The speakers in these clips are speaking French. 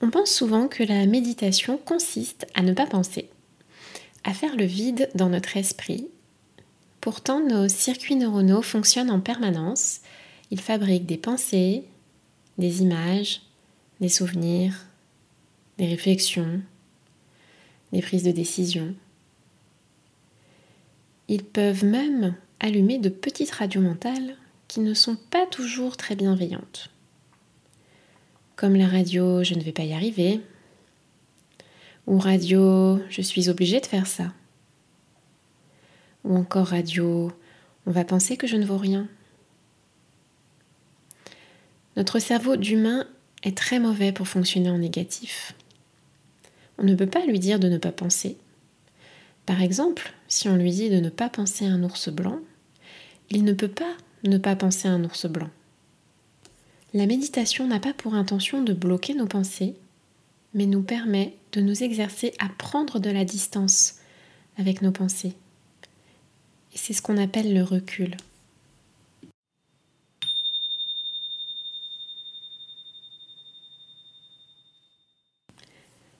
On pense souvent que la méditation consiste à ne pas penser, à faire le vide dans notre esprit. Pourtant, nos circuits neuronaux fonctionnent en permanence. Ils fabriquent des pensées, des images, des souvenirs, des réflexions, des prises de décision. Ils peuvent même allumer de petites radios mentales qui ne sont pas toujours très bienveillantes. Comme la radio Je ne vais pas y arriver, ou radio Je suis obligée de faire ça, ou encore radio On va penser que je ne vaux rien. Notre cerveau d'humain est très mauvais pour fonctionner en négatif. On ne peut pas lui dire de ne pas penser. Par exemple, si on lui dit de ne pas penser à un ours blanc, il ne peut pas ne pas penser à un ours blanc. La méditation n'a pas pour intention de bloquer nos pensées, mais nous permet de nous exercer à prendre de la distance avec nos pensées. Et c'est ce qu'on appelle le recul.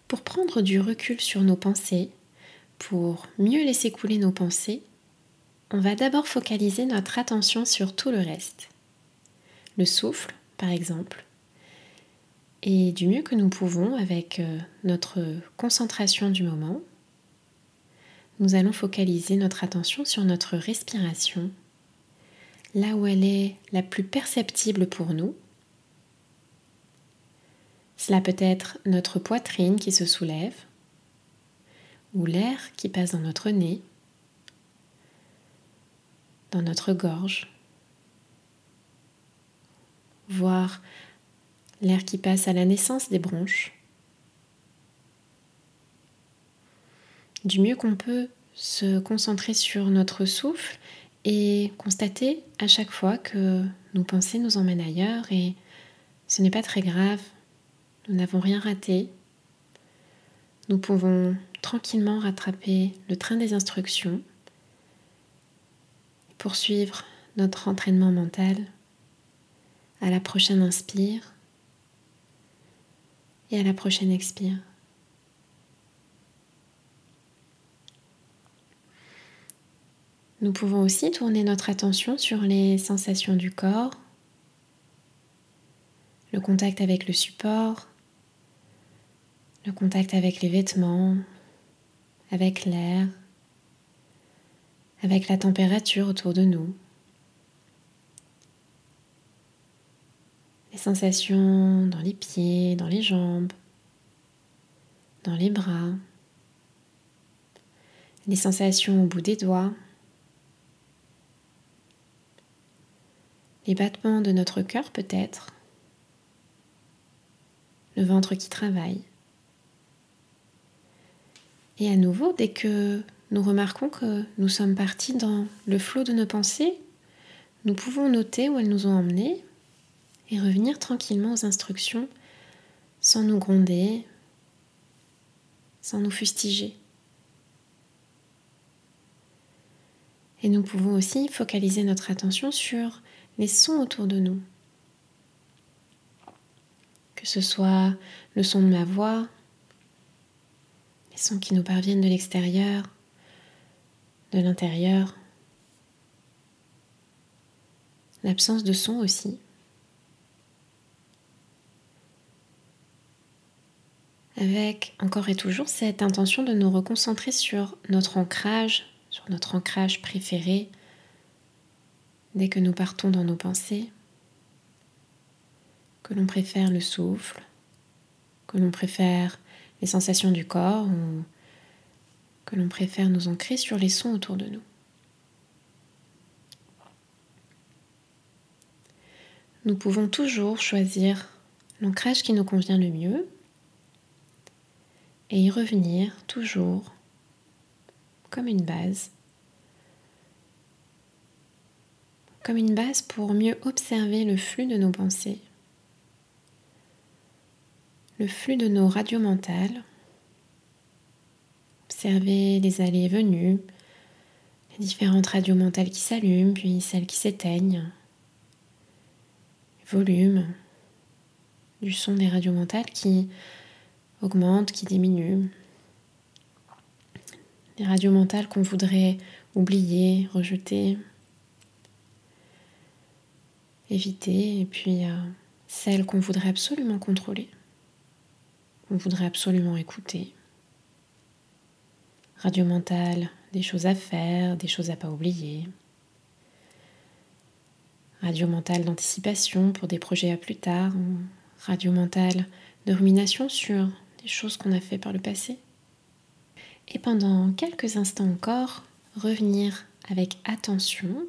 Pour prendre du recul sur nos pensées, pour mieux laisser couler nos pensées, on va d'abord focaliser notre attention sur tout le reste. Le souffle, par exemple. Et du mieux que nous pouvons, avec euh, notre concentration du moment, nous allons focaliser notre attention sur notre respiration, là où elle est la plus perceptible pour nous. Cela peut être notre poitrine qui se soulève, ou l'air qui passe dans notre nez, dans notre gorge, voir l'air qui passe à la naissance des bronches. Du mieux qu'on peut se concentrer sur notre souffle et constater à chaque fois que nos pensées nous emmènent ailleurs et ce n'est pas très grave, nous n'avons rien raté. Nous pouvons tranquillement rattraper le train des instructions, poursuivre notre entraînement mental à la prochaine inspire et à la prochaine expire. Nous pouvons aussi tourner notre attention sur les sensations du corps, le contact avec le support, le contact avec les vêtements, avec l'air, avec la température autour de nous. Les sensations dans les pieds, dans les jambes, dans les bras, les sensations au bout des doigts, les battements de notre cœur peut-être, le ventre qui travaille. Et à nouveau, dès que nous remarquons que nous sommes partis dans le flot de nos pensées, nous pouvons noter où elles nous ont emmenés et revenir tranquillement aux instructions sans nous gronder, sans nous fustiger. Et nous pouvons aussi focaliser notre attention sur les sons autour de nous. Que ce soit le son de ma voix, les sons qui nous parviennent de l'extérieur, de l'intérieur, l'absence de son aussi. Avec encore et toujours cette intention de nous reconcentrer sur notre ancrage, sur notre ancrage préféré, dès que nous partons dans nos pensées, que l'on préfère le souffle, que l'on préfère les sensations du corps ou que l'on préfère nous ancrer sur les sons autour de nous. Nous pouvons toujours choisir l'ancrage qui nous convient le mieux et y revenir toujours comme une base. Comme une base pour mieux observer le flux de nos pensées, le flux de nos radios mentales, observer les allées et venues, les différentes radios mentales qui s'allument, puis celles qui s'éteignent, volume du son des radios mentales qui augmentent, qui diminuent. Les radios mentales qu'on voudrait oublier, rejeter, éviter, et puis euh, celles qu'on voudrait absolument contrôler, qu'on voudrait absolument écouter. Radio mentale, des choses à faire, des choses à pas oublier. Radio mentale d'anticipation pour des projets à plus tard. Radio mentale de rumination sur choses qu'on a fait par le passé. Et pendant quelques instants encore, revenir avec attention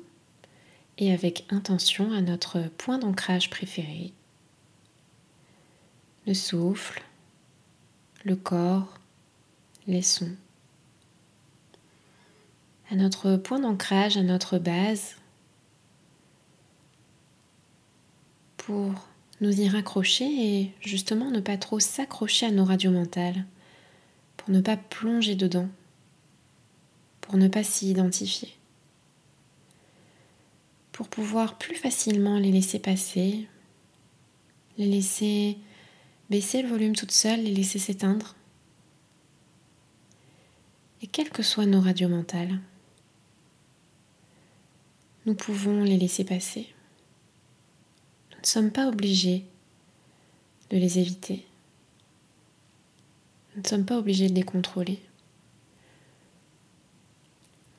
et avec intention à notre point d'ancrage préféré. Le souffle, le corps, les sons. À notre point d'ancrage, à notre base, pour nous y raccrocher et justement ne pas trop s'accrocher à nos radios mentales, pour ne pas plonger dedans, pour ne pas s'y identifier pour pouvoir plus facilement les laisser passer, les laisser baisser le volume toute seule, les laisser s'éteindre. Et quelles que soient nos radios mentales, nous pouvons les laisser passer. Nous ne sommes pas obligés de les éviter. Nous ne sommes pas obligés de les contrôler.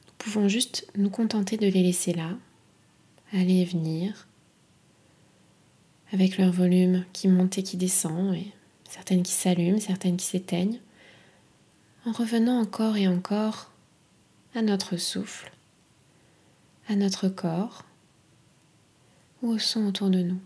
Nous pouvons juste nous contenter de les laisser là, aller et venir, avec leur volume qui monte et qui descend, et certaines qui s'allument, certaines qui s'éteignent, en revenant encore et encore à notre souffle, à notre corps ou au son autour de nous.